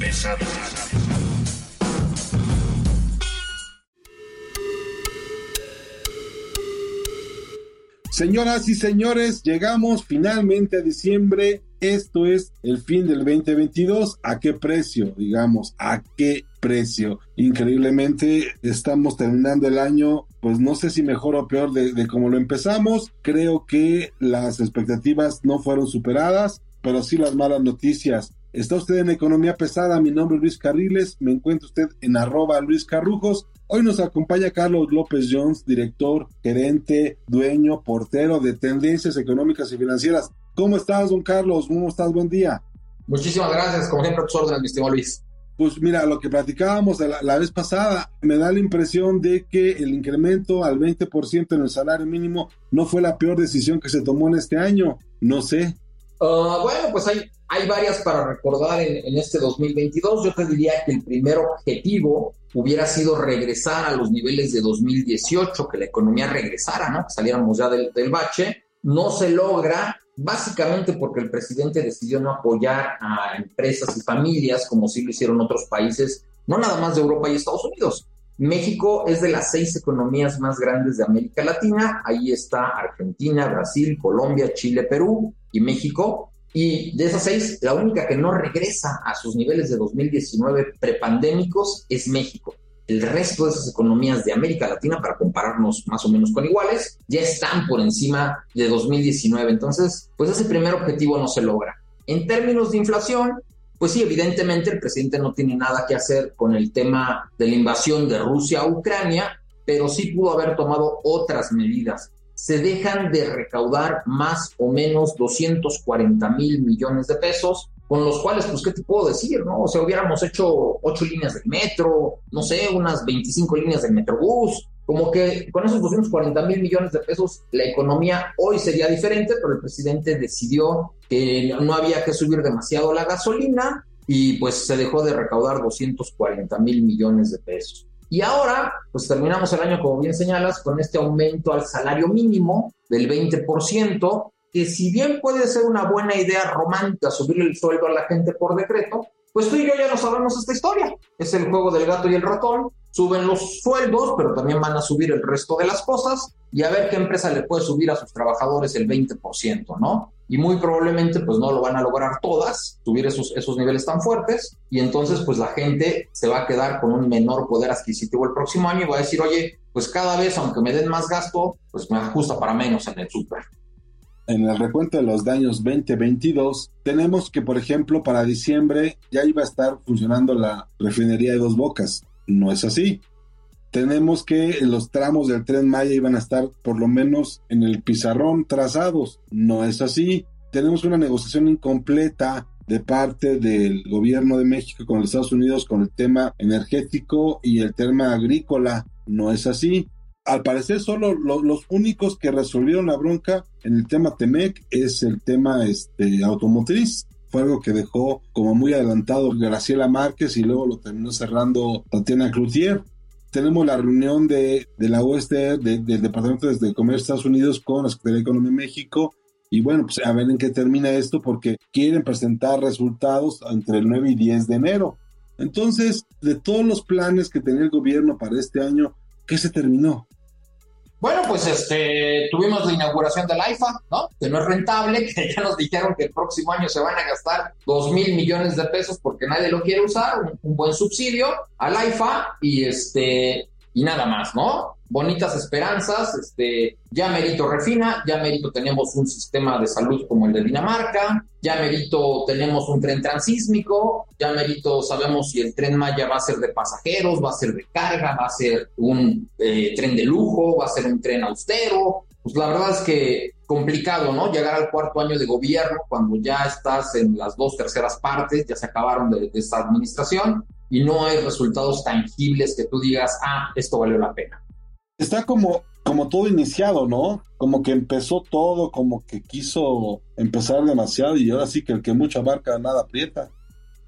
Pesada. Señoras y señores, llegamos finalmente a diciembre. Esto es el fin del 2022. ¿A qué precio? Digamos, ¿a qué precio? Increíblemente estamos terminando el año, pues no sé si mejor o peor de, como lo empezamos. Creo que las expectativas no fueron superadas, pero sí las malas noticias. Está usted en Economía Pesada, mi nombre es Luis Carriles, me encuentra usted en arroba Luis Carrujos. Hoy nos acompaña Carlos López Jones, director, gerente, dueño, portero de Tendencias Económicas y Financieras. ¿Cómo estás, don Carlos? ¿Cómo estás? Buen día. Muchísimas gracias, como siempre, a tus órdenes, mi estimado Luis. Pues mira, lo que platicábamos la, la, vez pasada, me da la impresión de que el incremento al 20% en el salario mínimo no fue la peor decisión que se tomó en este año. No sé. Uh, bueno, pues hay, hay varias para recordar en, en, este 2022. Yo te diría que el primer objetivo hubiera sido regresar a los niveles de 2018, que la economía regresara, ¿no? Que saliéramos ya del, del bache. No se logra, básicamente porque el presidente decidió no apoyar a empresas y familias como sí lo hicieron otros países, no nada más de Europa y Estados Unidos. México es de las seis economías más grandes de América Latina. Ahí está Argentina, Brasil, Colombia, Chile, Perú y México. Y de esas seis, la única que no regresa a sus niveles de 2019 prepandémicos es México. El resto de esas economías de América Latina, para compararnos más o menos con iguales, ya están por encima de 2019. Entonces, pues ese primer objetivo no se logra. En términos de inflación, pues sí, evidentemente el presidente no tiene nada que hacer con el tema de la invasión de Rusia a Ucrania, pero sí pudo haber tomado otras medidas. Se dejan de recaudar más o menos 240 mil millones de pesos, con los cuales, pues, ¿qué te puedo decir? no? O sea, hubiéramos hecho ocho líneas del metro, no sé, unas 25 líneas del metrobús, como que con esos 240 mil millones de pesos la economía hoy sería diferente, pero el presidente decidió que no había que subir demasiado la gasolina y pues se dejó de recaudar 240 mil millones de pesos. Y ahora, pues terminamos el año, como bien señalas, con este aumento al salario mínimo del 20%, que si bien puede ser una buena idea romántica subirle el sueldo a la gente por decreto, pues tú y yo ya no sabemos esta historia. Es el juego del gato y el ratón. Suben los sueldos, pero también van a subir el resto de las cosas y a ver qué empresa le puede subir a sus trabajadores el 20%, ¿no? Y muy probablemente pues no lo van a lograr todas, subir esos, esos niveles tan fuertes y entonces pues la gente se va a quedar con un menor poder adquisitivo el próximo año y va a decir, oye, pues cada vez aunque me den más gasto, pues me ajusta para menos en el súper en el recuento de los daños 2022, tenemos que, por ejemplo, para diciembre ya iba a estar funcionando la refinería de dos bocas. No es así. Tenemos que los tramos del tren Maya iban a estar por lo menos en el pizarrón trazados. No es así. Tenemos una negociación incompleta de parte del gobierno de México con los Estados Unidos con el tema energético y el tema agrícola. No es así al parecer solo lo, los únicos que resolvieron la bronca en el tema Temec es el tema este, automotriz. Fue algo que dejó como muy adelantado Graciela Márquez y luego lo terminó cerrando Tatiana Cloutier. Tenemos la reunión de, la de, del Departamento de Comercio de Estados Unidos con la Secretaría de Economía de México. Y bueno, pues a ver en qué termina esto porque quieren presentar resultados entre el 9 y 10 de enero. Entonces, de todos los planes que tenía el gobierno para este año, ¿qué se terminó? Bueno, pues este, tuvimos la inauguración del IFA, ¿no? Que no es rentable, que ya nos dijeron que el próximo año se van a gastar dos mil millones de pesos porque nadie lo quiere usar, un, un buen subsidio al IFA y este, y nada más, ¿no? Bonitas esperanzas, este, ya merito refina, ya merito tenemos un sistema de salud como el de Dinamarca, ya merito tenemos un tren transísmico, ya merito sabemos si el tren Maya va a ser de pasajeros, va a ser de carga, va a ser un eh, tren de lujo, va a ser un tren austero. Pues la verdad es que complicado, ¿no? Llegar al cuarto año de gobierno cuando ya estás en las dos terceras partes, ya se acabaron de, de esta administración y no hay resultados tangibles que tú digas, ah, esto valió la pena. Está como, como todo iniciado, ¿no? Como que empezó todo, como que quiso empezar demasiado y ahora sí que el que mucha abarca nada aprieta.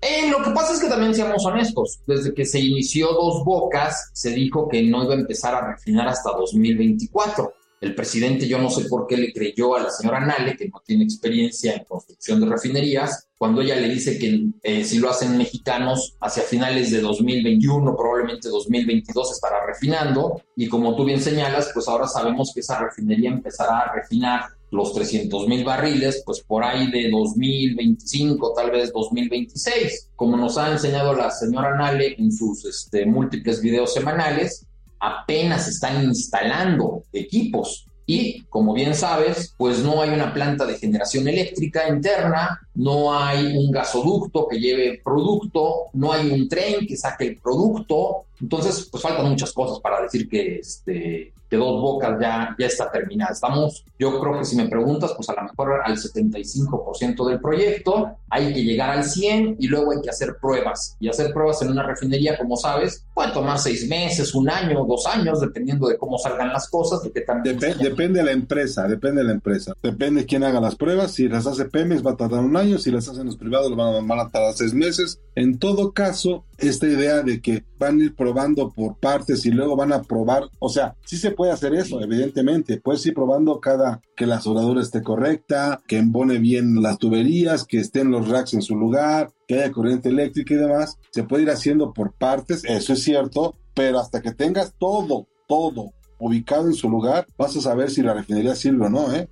Eh, lo que pasa es que también seamos honestos, desde que se inició Dos Bocas, se dijo que no iba a empezar a refinar hasta 2024. El presidente, yo no sé por qué le creyó a la señora Nale, que no tiene experiencia en construcción de refinerías, cuando ella le dice que eh, si lo hacen mexicanos, hacia finales de 2021, probablemente 2022 estará refinando. Y como tú bien señalas, pues ahora sabemos que esa refinería empezará a refinar los 300 mil barriles, pues por ahí de 2025, tal vez 2026. Como nos ha enseñado la señora Nale en sus este, múltiples videos semanales, apenas están instalando equipos y, como bien sabes, pues no hay una planta de generación eléctrica interna, no hay un gasoducto que lleve producto, no hay un tren que saque el producto. Entonces, pues faltan muchas cosas para decir que este, de dos bocas ya, ya está terminada. Estamos, yo creo que si me preguntas, pues a lo mejor al 75% del proyecto, hay que llegar al 100 y luego hay que hacer pruebas. Y hacer pruebas en una refinería, como sabes, puede tomar seis meses, un año, dos años, dependiendo de cómo salgan las cosas, de qué también... depende de la empresa, depende de la empresa. Depende de quién haga las pruebas. Si las hace Pemex va a tardar un año, si las hacen los privados van a, van a tardar seis meses. En todo caso, esta idea de que van a ir probando por partes y luego van a probar, o sea, sí se puede hacer eso, evidentemente. Puedes ir probando cada que la soldadura esté correcta, que embone bien las tuberías, que estén los racks en su lugar, que haya corriente eléctrica y demás. Se puede ir haciendo por partes, eso es cierto, pero hasta que tengas todo, todo ubicado en su lugar, vas a saber si la refinería sirve o no, ¿eh?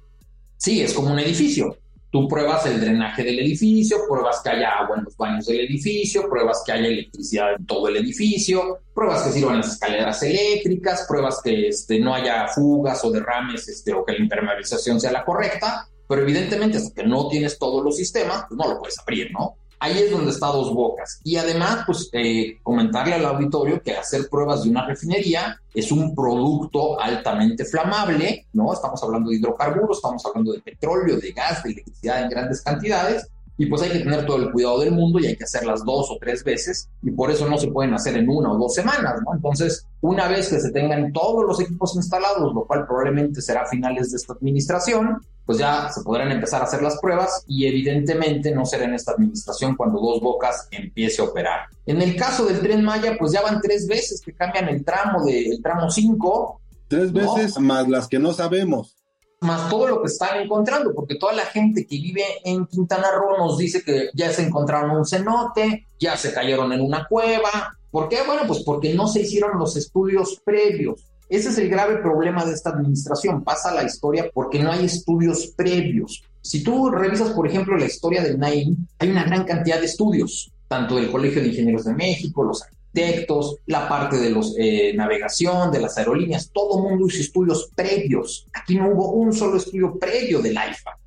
Sí, es como un edificio. Tú pruebas el drenaje del edificio, pruebas que haya agua en los baños del edificio, pruebas que haya electricidad en todo el edificio, pruebas que sirvan las escaleras eléctricas, pruebas que este, no haya fugas o derrames este, o que la impermeabilización sea la correcta, pero evidentemente hasta que no tienes todos los sistemas, pues no lo puedes abrir, ¿no? Ahí es donde está dos bocas. Y además, pues eh, comentarle al auditorio que hacer pruebas de una refinería es un producto altamente flamable, ¿no? Estamos hablando de hidrocarburos, estamos hablando de petróleo, de gas, de electricidad en grandes cantidades. Y pues hay que tener todo el cuidado del mundo y hay que hacerlas dos o tres veces y por eso no se pueden hacer en una o dos semanas, ¿no? Entonces, una vez que se tengan todos los equipos instalados, lo cual probablemente será a finales de esta administración, pues ya se podrán empezar a hacer las pruebas y evidentemente no será en esta administración cuando Dos Bocas empiece a operar. En el caso del tren Maya, pues ya van tres veces que cambian el tramo del tramo 5. Tres veces más las que no sabemos más todo lo que están encontrando, porque toda la gente que vive en Quintana Roo nos dice que ya se encontraron un cenote, ya se cayeron en una cueva. ¿Por qué? Bueno, pues porque no se hicieron los estudios previos. Ese es el grave problema de esta administración. Pasa la historia porque no hay estudios previos. Si tú revisas, por ejemplo, la historia del NAIM, hay una gran cantidad de estudios, tanto del Colegio de Ingenieros de México, los arquitectos, la parte de los eh, navegación, de las aerolíneas, todo mundo hizo estudios previos. Aquí no hubo un solo estudio previo del AIFA.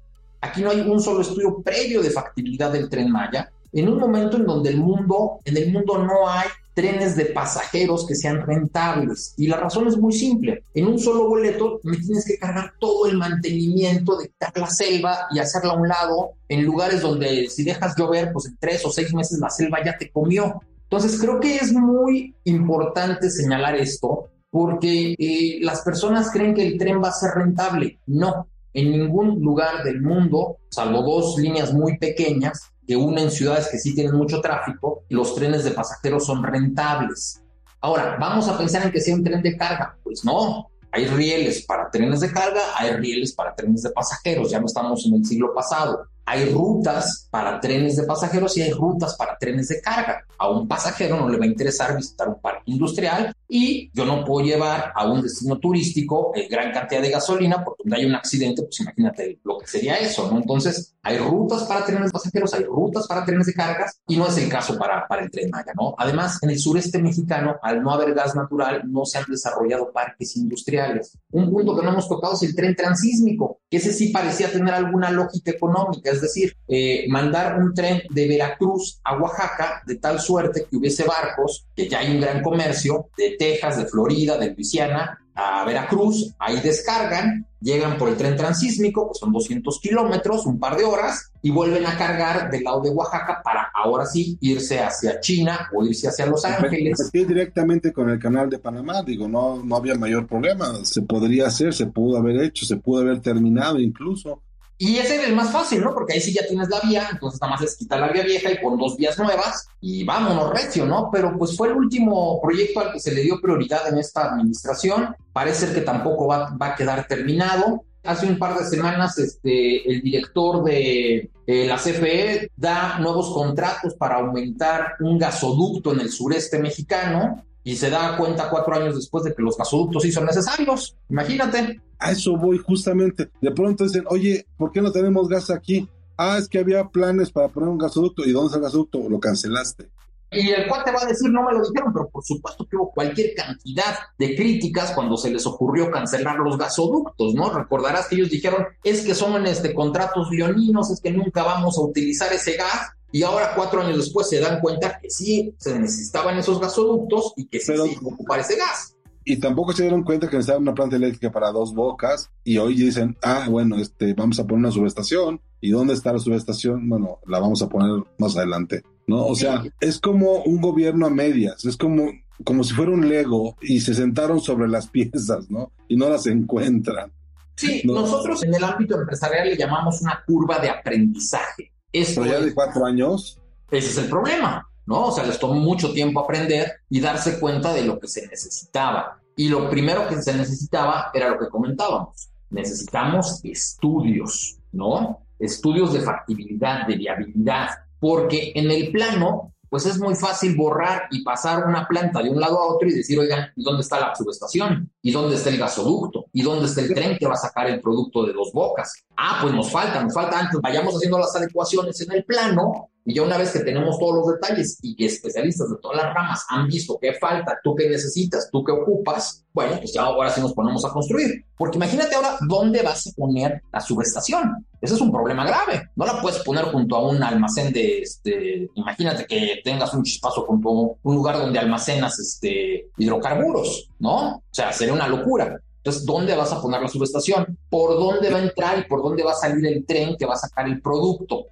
Aquí no hay un solo estudio previo de factibilidad del tren Maya. En un momento en donde el mundo, en el mundo no hay trenes de pasajeros que sean rentables. Y la razón es muy simple. En un solo boleto me tienes que cargar todo el mantenimiento de quitar la selva y hacerla a un lado en lugares donde si dejas llover, pues en tres o seis meses la selva ya te comió. Entonces creo que es muy importante señalar esto porque eh, las personas creen que el tren va a ser rentable. No, en ningún lugar del mundo, salvo dos líneas muy pequeñas que unen ciudades que sí tienen mucho tráfico, los trenes de pasajeros son rentables. Ahora, vamos a pensar en que sea un tren de carga. Pues no, hay rieles para trenes de carga, hay rieles para trenes de pasajeros, ya no estamos en el siglo pasado hay rutas para trenes de pasajeros y hay rutas para trenes de carga. A un pasajero no le va a interesar visitar un parque industrial y yo no puedo llevar a un destino turístico eh, gran cantidad de gasolina porque donde hay un accidente, pues imagínate lo que sería eso, ¿no? Entonces, hay rutas para trenes de pasajeros, hay rutas para trenes de cargas y no es el caso para, para el tren Maya, ¿no? Además, en el sureste mexicano, al no haber gas natural, no se han desarrollado parques industriales. Un punto que no hemos tocado es el tren transísmico, que ese sí parecía tener alguna lógica económica, es decir, eh, mandar un tren de Veracruz a Oaxaca de tal suerte que hubiese barcos, que ya hay un gran comercio de Texas, de Florida, de Luisiana, a Veracruz, ahí descargan llegan por el tren transísmico, que son 200 kilómetros, un par de horas, y vuelven a cargar del lado de Oaxaca para ahora sí irse hacia China o irse hacia Los Ángeles. Aquí directamente con el canal de Panamá, digo, no, no había mayor problema, se podría hacer, se pudo haber hecho, se pudo haber terminado incluso. Y ese es el más fácil, ¿no? Porque ahí sí ya tienes la vía, entonces nada más es quitar la vía vieja y pon dos vías nuevas y vámonos recio, ¿no? Pero pues fue el último proyecto al que se le dio prioridad en esta administración. Parece que tampoco va, va a quedar terminado. Hace un par de semanas este, el director de la CFE da nuevos contratos para aumentar un gasoducto en el sureste mexicano y se da cuenta cuatro años después de que los gasoductos sí son necesarios. Imagínate. A eso voy justamente. De pronto dicen, oye, ¿por qué no tenemos gas aquí? Ah, es que había planes para poner un gasoducto. ¿Y dónde está el gasoducto? Lo cancelaste. Y el cuate va a decir, no me lo dijeron, pero por supuesto que hubo cualquier cantidad de críticas cuando se les ocurrió cancelar los gasoductos, ¿no? Recordarás que ellos dijeron, es que son este, contratos leoninos, es que nunca vamos a utilizar ese gas, y ahora, cuatro años después, se dan cuenta que sí se necesitaban esos gasoductos y que sí se iba a ocupar ese gas. Y tampoco se dieron cuenta que necesitaban una planta eléctrica para dos bocas. Y hoy dicen, ah, bueno, este, vamos a poner una subestación. ¿Y dónde está la subestación? Bueno, la vamos a poner más adelante. ¿No? O sea, es como un gobierno a medias. Es como, como si fuera un Lego y se sentaron sobre las piezas, ¿no? Y no las encuentran. Sí, nosotros en el ámbito empresarial le llamamos una curva de aprendizaje. Esto ya de cuatro años. Ese es el problema, ¿no? O sea, les tomó mucho tiempo aprender y darse cuenta de lo que se necesitaba. Y lo primero que se necesitaba era lo que comentábamos. Necesitamos estudios, ¿no? Estudios de factibilidad, de viabilidad, porque en el plano pues es muy fácil borrar y pasar una planta de un lado a otro y decir, oigan, ¿y dónde está la subestación? ¿Y dónde está el gasoducto? ¿Y dónde está el tren que va a sacar el producto de dos bocas? Ah, pues nos falta, nos falta antes, vayamos haciendo las adecuaciones en el plano y ya una vez que tenemos todos los detalles y especialistas de todas las ramas han visto qué falta, tú qué necesitas, tú qué ocupas, bueno, pues ya ahora sí nos ponemos a construir. Porque imagínate ahora dónde vas a poner la subestación. Ese es un problema grave. No la puedes poner junto a un almacén de, este, imagínate que tengas un chispazo junto a un lugar donde almacenas este, hidrocarburos, ¿no? O sea, sería una locura. Entonces, ¿dónde vas a poner la subestación? ¿Por dónde va a entrar y por dónde va a salir el tren que va a sacar el producto?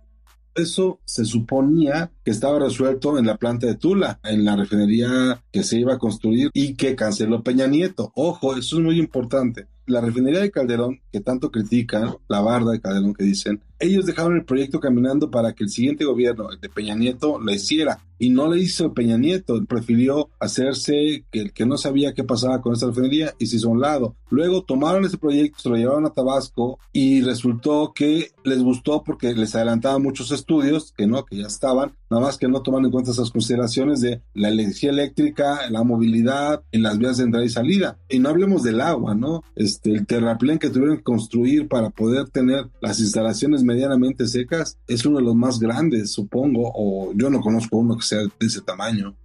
Eso se suponía que estaba resuelto en la planta de Tula, en la refinería que se iba a construir y que canceló Peña Nieto. Ojo, eso es muy importante. La refinería de Calderón, que tanto critican, la barda de Calderón que dicen, ellos dejaron el proyecto caminando para que el siguiente gobierno, el de Peña Nieto, lo hiciera. Y no le hizo Peña Nieto, prefirió hacerse que el que no sabía qué pasaba con esta refinería y se hizo a un lado. Luego tomaron ese proyecto, se lo llevaron a Tabasco y resultó que les gustó porque les adelantaban muchos estudios, que no, que ya estaban, nada más que no toman en cuenta esas consideraciones de la energía eléctrica, la movilidad en las vías de entrada y salida. Y no hablemos del agua, ¿no? Este, el terraplén que tuvieron que construir para poder tener las instalaciones medianamente secas es uno de los más grandes, supongo, o yo no conozco uno que sea de ese tamaño.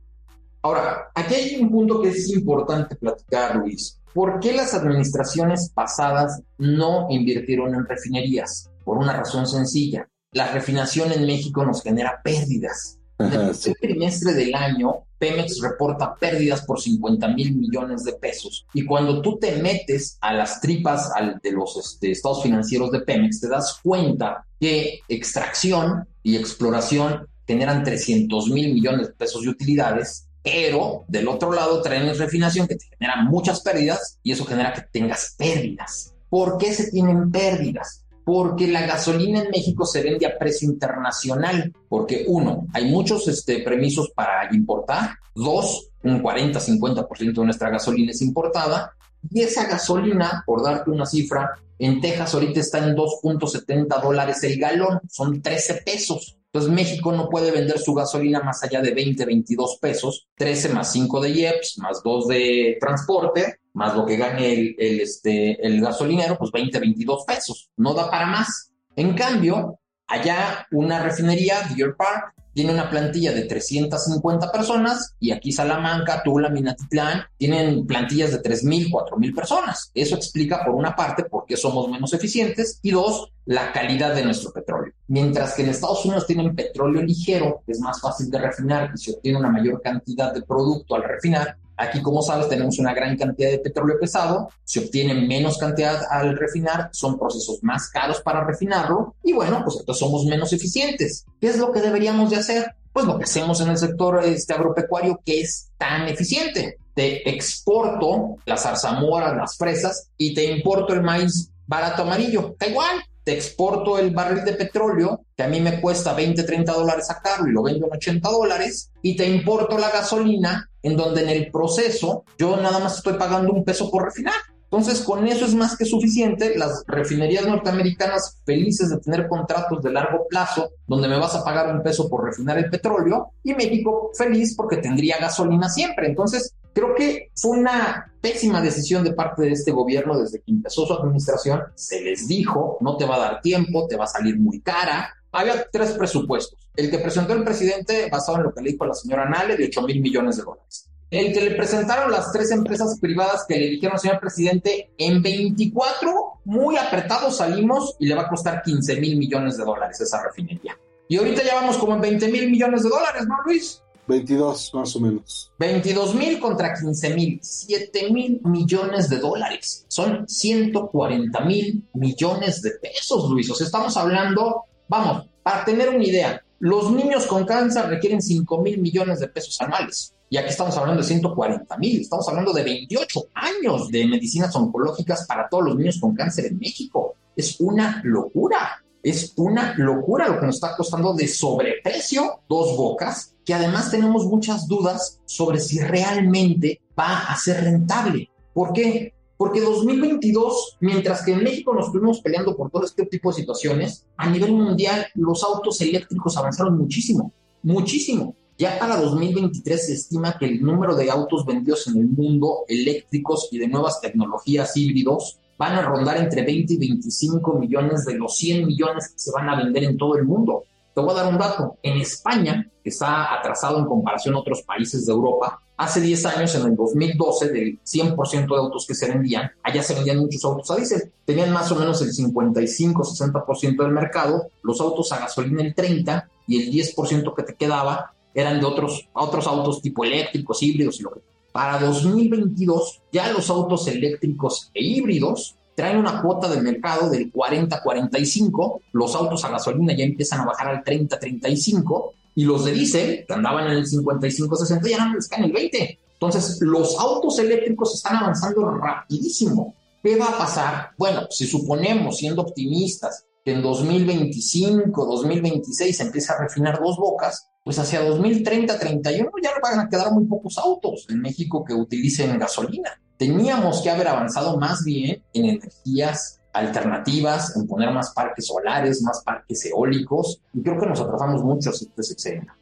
Ahora, aquí hay un punto que es importante platicar, Luis. ¿Por qué las administraciones pasadas no invirtieron en refinerías? Por una razón sencilla. La refinación en México nos genera pérdidas. En el tercer trimestre del año, Pemex reporta pérdidas por 50 mil millones de pesos. Y cuando tú te metes a las tripas de los este, estados financieros de Pemex, te das cuenta que extracción y exploración generan 300 mil millones de pesos de utilidades, pero del otro lado traen refinación que te genera muchas pérdidas y eso genera que tengas pérdidas. ¿Por qué se tienen pérdidas? Porque la gasolina en México se vende a precio internacional, porque uno, hay muchos este, permisos para importar, dos, un 40-50% de nuestra gasolina es importada, y esa gasolina, por darte una cifra, en Texas ahorita está en 2.70 dólares el galón, son 13 pesos. Entonces México no puede vender su gasolina más allá de 20, 22 pesos, 13 más 5 de IEPS, más 2 de transporte, más lo que gane el, el, este, el gasolinero, pues 20, 22 pesos. No da para más. En cambio, allá una refinería, Deer Park, tiene una plantilla de 350 personas y aquí Salamanca, Tula, Minatitlán tienen plantillas de 3.000, 4.000 personas. Eso explica por una parte por qué somos menos eficientes y dos, la calidad de nuestro petróleo. Mientras que en Estados Unidos tienen petróleo ligero, que es más fácil de refinar y se obtiene una mayor cantidad de producto al refinar, Aquí, como sabes, tenemos una gran cantidad de petróleo pesado, se obtiene menos cantidad al refinar, son procesos más caros para refinarlo y bueno, pues entonces somos menos eficientes. ¿Qué es lo que deberíamos de hacer? Pues lo que hacemos en el sector este, agropecuario que es tan eficiente. Te exporto las zarzamoras, las fresas y te importo el maíz barato amarillo. Da igual, te exporto el barril de petróleo, que a mí me cuesta 20, 30 dólares sacarlo y lo vendo en 80 dólares, y te importo la gasolina, en donde en el proceso yo nada más estoy pagando un peso por refinar. Entonces, con eso es más que suficiente. Las refinerías norteamericanas felices de tener contratos de largo plazo, donde me vas a pagar un peso por refinar el petróleo, y México feliz porque tendría gasolina siempre. Entonces, Creo que fue una pésima decisión de parte de este gobierno desde que empezó su administración. Se les dijo, no te va a dar tiempo, te va a salir muy cara. Había tres presupuestos. El que presentó el presidente, basado en lo que le dijo la señora Nale, de 8 mil millones de dólares. El que le presentaron las tres empresas privadas que le dijeron, señor presidente, en 24 muy apretados salimos y le va a costar 15 mil millones de dólares esa refinería. Y ahorita ya vamos como en 20 mil millones de dólares, ¿no, Luis? 22 más o menos. 22 mil contra 15 mil, 7 mil millones de dólares. Son 140 mil millones de pesos, Luis. O sea, estamos hablando, vamos, para tener una idea, los niños con cáncer requieren 5 mil millones de pesos anuales. Y aquí estamos hablando de 140 mil, estamos hablando de 28 años de medicinas oncológicas para todos los niños con cáncer en México. Es una locura. Es una locura lo que nos está costando de sobreprecio dos bocas, que además tenemos muchas dudas sobre si realmente va a ser rentable. ¿Por qué? Porque 2022, mientras que en México nos estuvimos peleando por todo este tipo de situaciones, a nivel mundial los autos eléctricos avanzaron muchísimo, muchísimo. Ya para 2023 se estima que el número de autos vendidos en el mundo eléctricos y de nuevas tecnologías híbridos van a rondar entre 20 y 25 millones de los 100 millones que se van a vender en todo el mundo. Te voy a dar un dato. En España, que está atrasado en comparación a otros países de Europa, hace 10 años, en el 2012, del 100% de autos que se vendían, allá se vendían muchos autos a diésel. Tenían más o menos el 55-60% del mercado, los autos a gasolina el 30% y el 10% que te quedaba eran de otros, otros autos tipo eléctricos, híbridos y lo que para 2022, ya los autos eléctricos e híbridos traen una cuota de mercado del 40-45, los autos a gasolina ya empiezan a bajar al 30-35 y los de diésel, que andaban en el 55-60, ya no les caen el 20. Entonces, los autos eléctricos están avanzando rapidísimo. ¿Qué va a pasar? Bueno, si suponemos, siendo optimistas, que en 2025, 2026 se empieza a refinar dos bocas, pues hacia 2030, 31 ya van a quedar muy pocos autos en México que utilicen gasolina. Teníamos que haber avanzado más bien en energías alternativas, en poner más parques solares, más parques eólicos, y creo que nos atrasamos mucho este sexenio.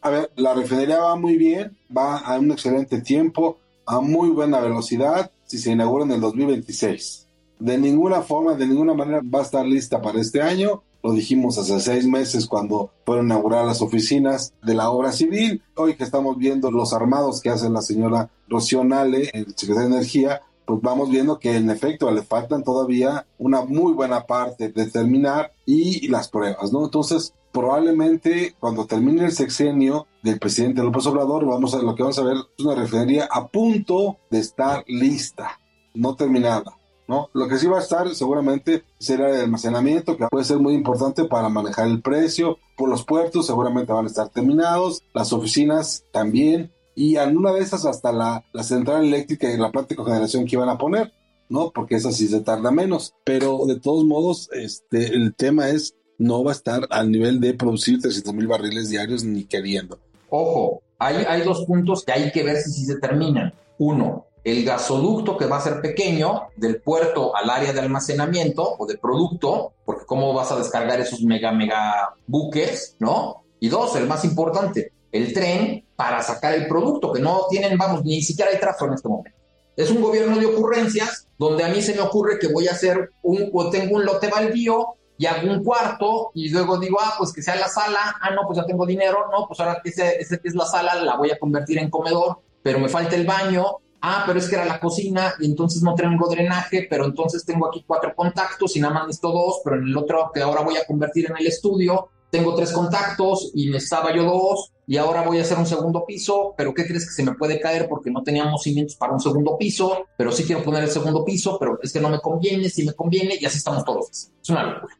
A ver, la refinería va muy bien, va a un excelente tiempo, a muy buena velocidad, si se inaugura en el 2026. De ninguna forma, de ninguna manera va a estar lista para este año lo dijimos hace seis meses cuando fueron inauguradas las oficinas de la obra civil. Hoy que estamos viendo los armados que hace la señora Rocío Nale, el secretario de Energía, pues vamos viendo que en efecto le faltan todavía una muy buena parte de terminar y las pruebas, ¿no? Entonces, probablemente cuando termine el sexenio del presidente López Obrador, vamos a lo que vamos a ver es una refinería a punto de estar lista, no terminada. ¿No? Lo que sí va a estar seguramente será el almacenamiento, que puede ser muy importante para manejar el precio. Por los puertos seguramente van a estar terminados, las oficinas también, y alguna de esas hasta la, la central eléctrica y la planta de cogeneración que iban a poner, ¿no? Porque esa sí se tarda menos. Pero de todos modos, este, el tema es, no va a estar al nivel de producir 300 mil barriles diarios ni queriendo. Ojo, hay, hay dos puntos que hay que ver si, si se terminan. Uno, el gasoducto que va a ser pequeño del puerto al área de almacenamiento o de producto, porque cómo vas a descargar esos mega, mega buques, ¿no? Y dos, el más importante, el tren para sacar el producto, que no tienen, vamos, ni siquiera hay trazo en este momento. Es un gobierno de ocurrencias donde a mí se me ocurre que voy a hacer un, o tengo un lote baldío y hago un cuarto y luego digo, ah, pues que sea la sala, ah, no, pues ya tengo dinero, no, pues ahora que es la sala la voy a convertir en comedor, pero me falta el baño, ah, pero es que era la cocina y entonces no tengo drenaje, pero entonces tengo aquí cuatro contactos y nada más necesito dos, pero en el otro que ahora voy a convertir en el estudio, tengo tres contactos y necesitaba yo dos, y ahora voy a hacer un segundo piso, pero ¿qué crees que se me puede caer porque no teníamos cimientos para un segundo piso? Pero sí quiero poner el segundo piso, pero es que no me conviene, si me conviene, y así estamos todos. Es una locura.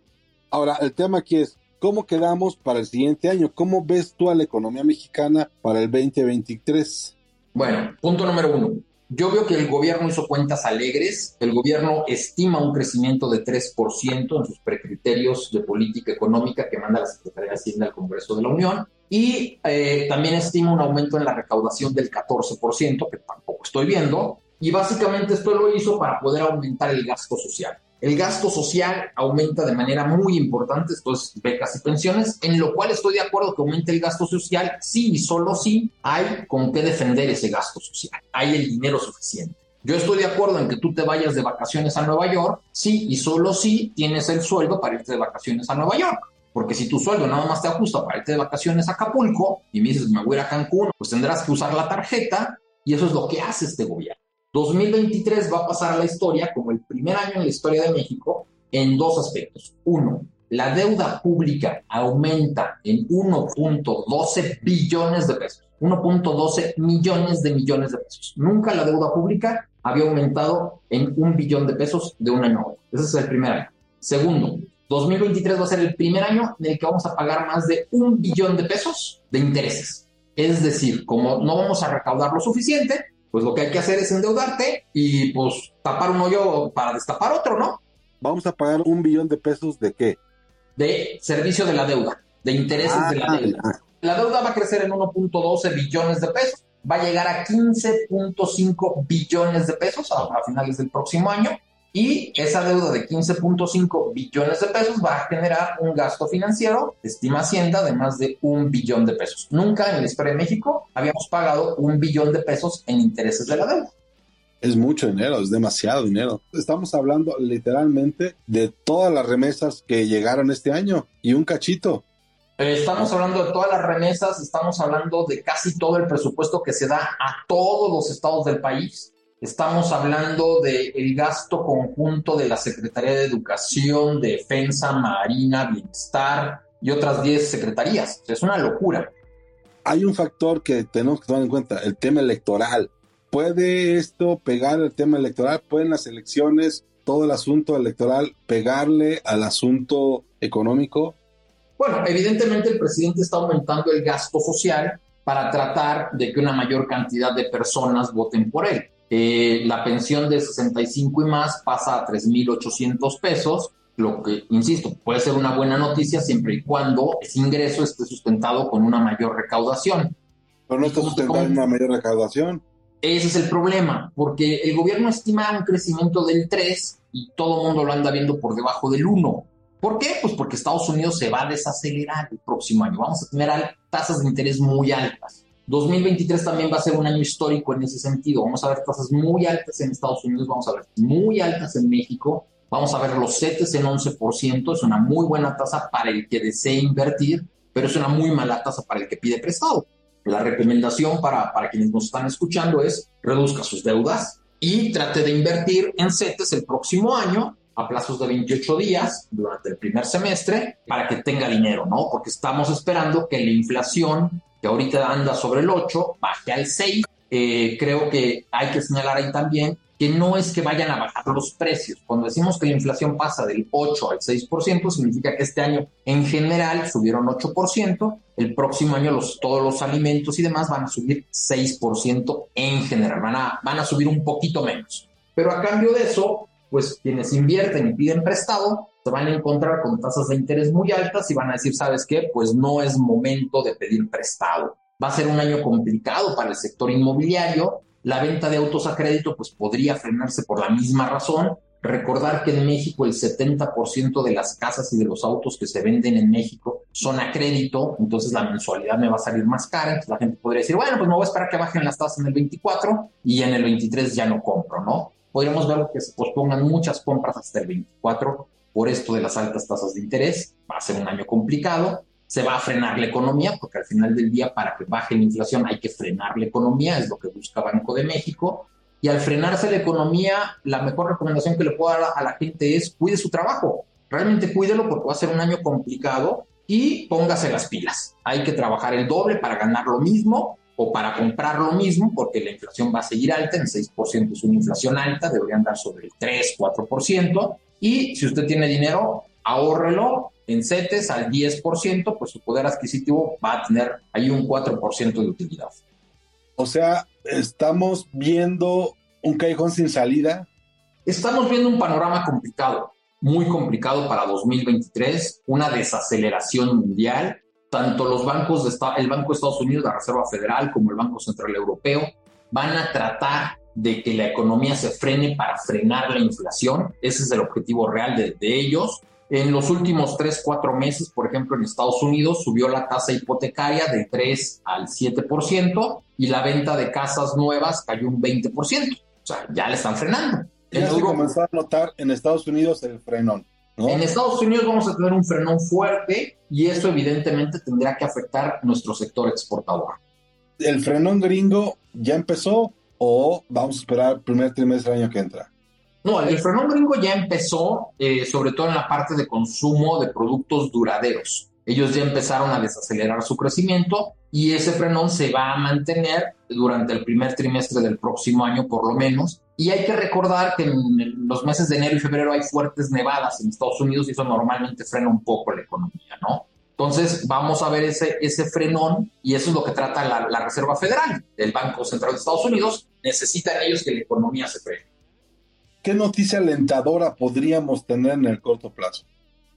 Ahora, el tema aquí es, ¿cómo quedamos para el siguiente año? ¿Cómo ves tú a la economía mexicana para el 2023? Bueno, punto número uno. Yo veo que el gobierno hizo cuentas alegres, el gobierno estima un crecimiento de 3% en sus precriterios de política económica que manda la Secretaría de Hacienda al Congreso de la Unión y eh, también estima un aumento en la recaudación del 14%, que tampoco estoy viendo, y básicamente esto lo hizo para poder aumentar el gasto social. El gasto social aumenta de manera muy importante, esto es becas y pensiones, en lo cual estoy de acuerdo que aumente el gasto social, sí y solo si hay con qué defender ese gasto social, hay el dinero suficiente. Yo estoy de acuerdo en que tú te vayas de vacaciones a Nueva York, sí y solo si tienes el sueldo para irte de vacaciones a Nueva York. Porque si tu sueldo nada más te ajusta para irte de vacaciones a Acapulco y me dices me voy a Cancún, pues tendrás que usar la tarjeta y eso es lo que hace este gobierno. 2023 va a pasar a la historia como el primer año en la historia de México en dos aspectos. Uno, la deuda pública aumenta en 1.12 billones de pesos. 1.12 millones de millones de pesos. Nunca la deuda pública había aumentado en un billón de pesos de un año a otro. Ese es el primer año. Segundo, 2023 va a ser el primer año en el que vamos a pagar más de un billón de pesos de intereses. Es decir, como no vamos a recaudar lo suficiente, pues lo que hay que hacer es endeudarte y pues tapar un hoyo para destapar otro, ¿no? Vamos a pagar un billón de pesos de qué? De servicio de la deuda, de intereses de la ah, deuda. Ah. La deuda va a crecer en 1.12 billones de pesos, va a llegar a 15.5 billones de pesos a, a finales del próximo año y esa deuda de 15.5 billones de pesos va a generar un gasto financiero, estima Hacienda, de más de un billón de pesos. Nunca en la historia de México habíamos pagado un billón de pesos en intereses de la deuda. Es mucho dinero, es demasiado dinero. Estamos hablando literalmente de todas las remesas que llegaron este año y un cachito. Estamos hablando de todas las remesas, estamos hablando de casi todo el presupuesto que se da a todos los estados del país. Estamos hablando del gasto conjunto de la Secretaría de Educación, Defensa, Marina, Bienestar y otras 10 secretarías. es una locura. Hay un factor que tenemos que tomar en cuenta, el tema electoral. ¿Puede esto pegar el tema electoral? ¿Pueden las elecciones, todo el asunto electoral, pegarle al asunto económico? Bueno, evidentemente el presidente está aumentando el gasto social para tratar de que una mayor cantidad de personas voten por él. Eh, la pensión de 65 y más pasa a 3.800 pesos, lo que, insisto, puede ser una buena noticia siempre y cuando ese ingreso esté sustentado con una mayor recaudación. Pero no está sustentado en una mayor recaudación. Ese es el problema, porque el gobierno estima un crecimiento del 3 y todo el mundo lo anda viendo por debajo del 1. ¿Por qué? Pues porque Estados Unidos se va a desacelerar el próximo año. Vamos a tener tasas de interés muy altas. 2023 también va a ser un año histórico en ese sentido. Vamos a ver tasas muy altas en Estados Unidos, vamos a ver muy altas en México, vamos a ver los CETES en 11%, es una muy buena tasa para el que desee invertir, pero es una muy mala tasa para el que pide prestado. La recomendación para, para quienes nos están escuchando es reduzca sus deudas y trate de invertir en CETES el próximo año a plazos de 28 días durante el primer semestre para que tenga dinero, ¿no? Porque estamos esperando que la inflación que ahorita anda sobre el 8, baje al 6. Eh, creo que hay que señalar ahí también que no es que vayan a bajar los precios. Cuando decimos que la inflación pasa del 8 al 6%, significa que este año en general subieron 8%, el próximo año todos los alimentos y demás van a subir 6% en general, van a, van a subir un poquito menos. Pero a cambio de eso, pues quienes invierten y piden prestado se van a encontrar con tasas de interés muy altas y van a decir, ¿sabes qué? Pues no es momento de pedir prestado. Va a ser un año complicado para el sector inmobiliario. La venta de autos a crédito pues podría frenarse por la misma razón. Recordar que en México el 70% de las casas y de los autos que se venden en México son a crédito, entonces la mensualidad me va a salir más cara. Entonces la gente podría decir, bueno, pues me voy a esperar que bajen las tasas en el 24 y en el 23 ya no compro, ¿no? Podríamos ver que se pospongan muchas compras hasta el 24 por esto de las altas tasas de interés. Va a ser un año complicado. Se va a frenar la economía, porque al final del día, para que baje la inflación, hay que frenar la economía, es lo que busca Banco de México. Y al frenarse la economía, la mejor recomendación que le puedo dar a la gente es cuide su trabajo. Realmente cuídelo porque va a ser un año complicado y póngase las pilas. Hay que trabajar el doble para ganar lo mismo o para comprar lo mismo, porque la inflación va a seguir alta, el 6% es una inflación alta, debería andar sobre el 3, 4%, y si usted tiene dinero, ahórrelo en CETES al 10%, pues su poder adquisitivo va a tener ahí un 4% de utilidad. O sea, estamos viendo un callejón sin salida. Estamos viendo un panorama complicado, muy complicado para 2023, una desaceleración mundial, tanto los bancos de el Banco de Estados Unidos, la Reserva Federal, como el Banco Central Europeo, van a tratar de que la economía se frene para frenar la inflación. Ese es el objetivo real de, de ellos. En los últimos 3, 4 meses, por ejemplo, en Estados Unidos subió la tasa hipotecaria del 3 al 7% y la venta de casas nuevas cayó un 20%. O sea, ya le están frenando. Ya se comenzó a notar en Estados Unidos el frenón. En Estados Unidos vamos a tener un frenón fuerte y eso evidentemente tendrá que afectar nuestro sector exportador. ¿El frenón gringo ya empezó o vamos a esperar primer trimestre del año que entra? No, el frenón gringo ya empezó, eh, sobre todo en la parte de consumo de productos duraderos. Ellos ya empezaron a desacelerar su crecimiento y ese frenón se va a mantener durante el primer trimestre del próximo año por lo menos. Y hay que recordar que en los meses de enero y febrero hay fuertes nevadas en Estados Unidos y eso normalmente frena un poco la economía, ¿no? Entonces vamos a ver ese, ese frenón y eso es lo que trata la, la Reserva Federal, el Banco Central de Estados Unidos. Necesitan ellos que la economía se frene. ¿Qué noticia alentadora podríamos tener en el corto plazo?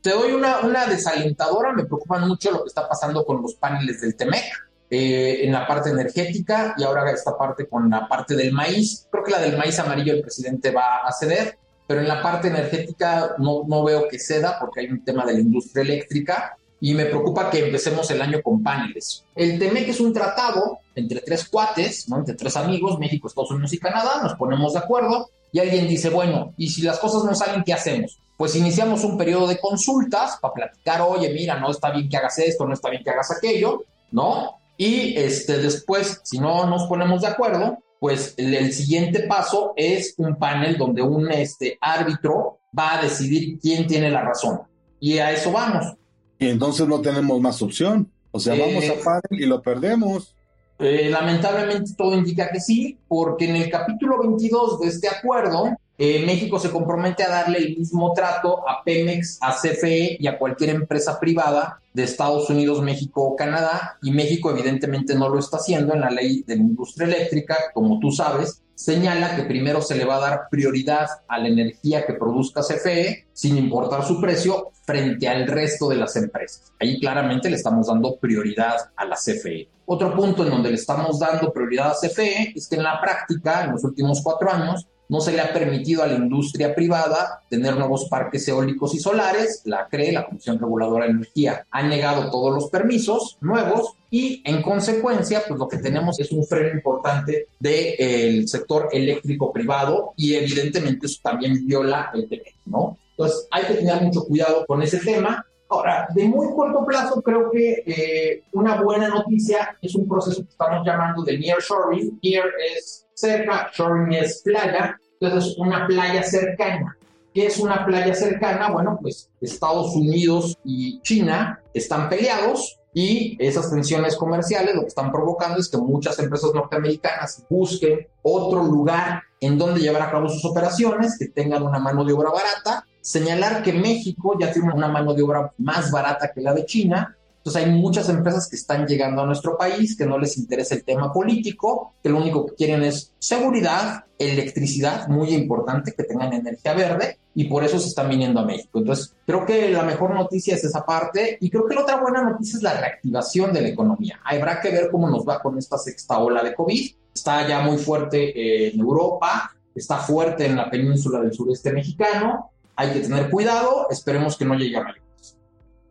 Te doy una, una desalentadora, me preocupa mucho lo que está pasando con los paneles del TEMEC. Eh, en la parte energética y ahora esta parte con la parte del maíz. Creo que la del maíz amarillo el presidente va a ceder, pero en la parte energética no, no veo que ceda porque hay un tema de la industria eléctrica y me preocupa que empecemos el año con paneles. El TEMEC es un tratado entre tres cuates, ¿no? entre tres amigos, México, Estados Unidos y Canadá, nos ponemos de acuerdo y alguien dice, bueno, ¿y si las cosas no salen, qué hacemos? Pues iniciamos un periodo de consultas para platicar, oye, mira, no está bien que hagas esto, no está bien que hagas aquello, ¿no? Y este, después, si no nos ponemos de acuerdo, pues el, siguiente paso es un panel donde un este, árbitro va a decidir quién tiene la razón. Y a eso vamos. Y entonces no tenemos más opción. O sea, vamos a eh, panel y lo perdemos. Eh, lamentablemente todo indica que sí, porque en el capítulo 22 de este acuerdo, eh, México se compromete a darle el mismo trato a Pemex, a CFE y a cualquier empresa privada de Estados Unidos, México o Canadá, y México evidentemente no lo está haciendo en la ley de la industria eléctrica, como tú sabes, señala que primero se le va a dar prioridad a la energía que produzca CFE, sin importar su precio, frente al resto de las empresas. Ahí claramente le estamos dando prioridad a la CFE. Otro punto en donde le estamos dando prioridad a CFE es que en la práctica, en los últimos cuatro años, no se le ha permitido a la industria privada tener nuevos parques eólicos y solares. La CRE, la Comisión Reguladora de Energía, ha negado todos los permisos nuevos y en consecuencia, pues lo que tenemos es un freno importante del sector eléctrico privado y evidentemente eso también viola el TP, ¿no? Entonces hay que tener mucho cuidado con ese tema. Ahora, de muy corto plazo, creo que eh, una buena noticia es un proceso que estamos llamando de nearshoring. Near es cerca, shoring es playa, entonces una playa cercana. ¿Qué es una playa cercana? Bueno, pues Estados Unidos y China están peleados y esas tensiones comerciales lo que están provocando es que muchas empresas norteamericanas busquen otro lugar en donde llevar a cabo sus operaciones, que tengan una mano de obra barata. Señalar que México ya tiene una mano de obra más barata que la de China, entonces hay muchas empresas que están llegando a nuestro país, que no les interesa el tema político, que lo único que quieren es seguridad, electricidad, muy importante, que tengan energía verde, y por eso se están viniendo a México. Entonces, creo que la mejor noticia es esa parte, y creo que la otra buena noticia es la reactivación de la economía. Habrá que ver cómo nos va con esta sexta ola de COVID. Está ya muy fuerte eh, en Europa, está fuerte en la península del sureste mexicano. Hay que tener cuidado, esperemos que no llegue a mayor.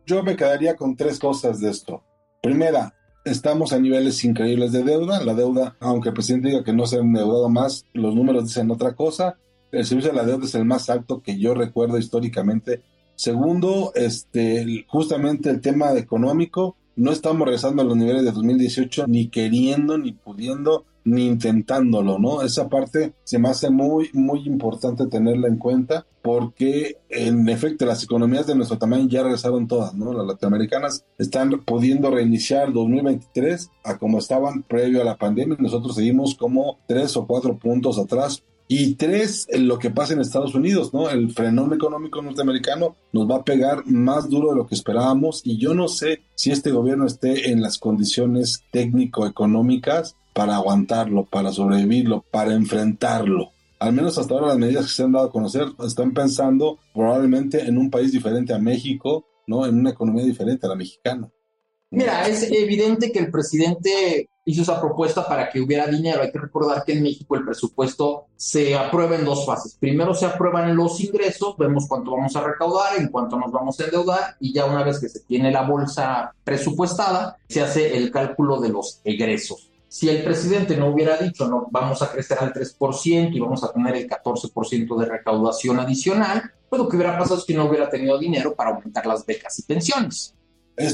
Yo me quedaría con tres cosas de esto. Primera, estamos a niveles increíbles de deuda. La deuda, aunque el presidente diga que no se ha endeudado más, los números dicen otra cosa. El servicio de la deuda es el más alto que yo recuerdo históricamente. Segundo, este, justamente el tema económico. no estamos regresando a los niveles de 2018 ni queriendo, ni pudiendo, ni intentándolo, ¿no? Esa parte se me hace muy, muy importante tenerla en cuenta porque en efecto las economías de nuestro tamaño ya regresaron todas, ¿no? Las latinoamericanas están pudiendo reiniciar 2023 a como estaban previo a la pandemia. Nosotros seguimos como tres o cuatro puntos atrás y tres, lo que pasa en Estados Unidos, ¿no? El frenón económico norteamericano nos va a pegar más duro de lo que esperábamos y yo no sé si este gobierno esté en las condiciones técnico-económicas para aguantarlo, para sobrevivirlo, para enfrentarlo. Al menos hasta ahora las medidas que se han dado a conocer están pensando probablemente en un país diferente a México, ¿no? En una economía diferente a la mexicana. Mira, es evidente que el presidente hizo esa propuesta para que hubiera dinero. Hay que recordar que en México el presupuesto se aprueba en dos fases. Primero se aprueban los ingresos, vemos cuánto vamos a recaudar, en cuánto nos vamos a endeudar y ya una vez que se tiene la bolsa presupuestada, se hace el cálculo de los egresos. Si el presidente no hubiera dicho, no, vamos a crecer al 3% y vamos a tener el 14% de recaudación adicional, pues lo que hubiera pasado es que no hubiera tenido dinero para aumentar las becas y pensiones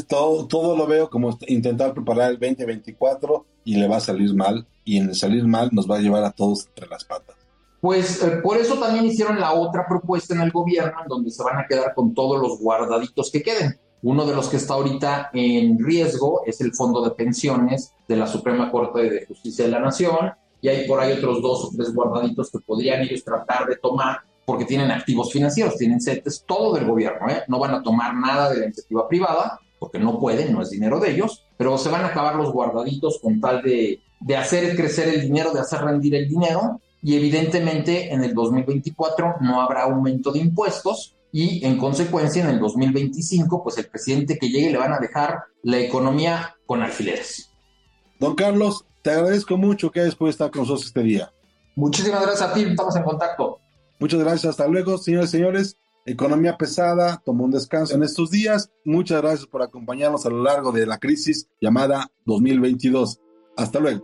todo, todo lo veo como intentar preparar el 2024 y le va a salir mal y en el salir mal nos va a llevar a todos entre las patas. Pues eh, por eso también hicieron la otra propuesta en el gobierno en donde se van a quedar con todos los guardaditos que queden. Uno de los que está ahorita en riesgo es el Fondo de Pensiones de la Suprema Corte de Justicia de la Nación y hay por ahí otros dos o tres guardaditos que podrían ellos tratar de tomar porque tienen activos financieros, tienen CETES, todo del gobierno, ¿eh? no van a tomar nada de la iniciativa privada porque no pueden, no es dinero de ellos, pero se van a acabar los guardaditos con tal de, de hacer crecer el dinero, de hacer rendir el dinero, y evidentemente en el 2024 no habrá aumento de impuestos y en consecuencia en el 2025 pues el presidente que llegue le van a dejar la economía con alfileres. Don Carlos, te agradezco mucho que hayas podido estar con nosotros este día. Muchísimas gracias a ti, estamos en contacto. Muchas gracias, hasta luego, señores y señores. Economía pesada, tomó un descanso en estos días. Muchas gracias por acompañarnos a lo largo de la crisis llamada 2022. Hasta luego.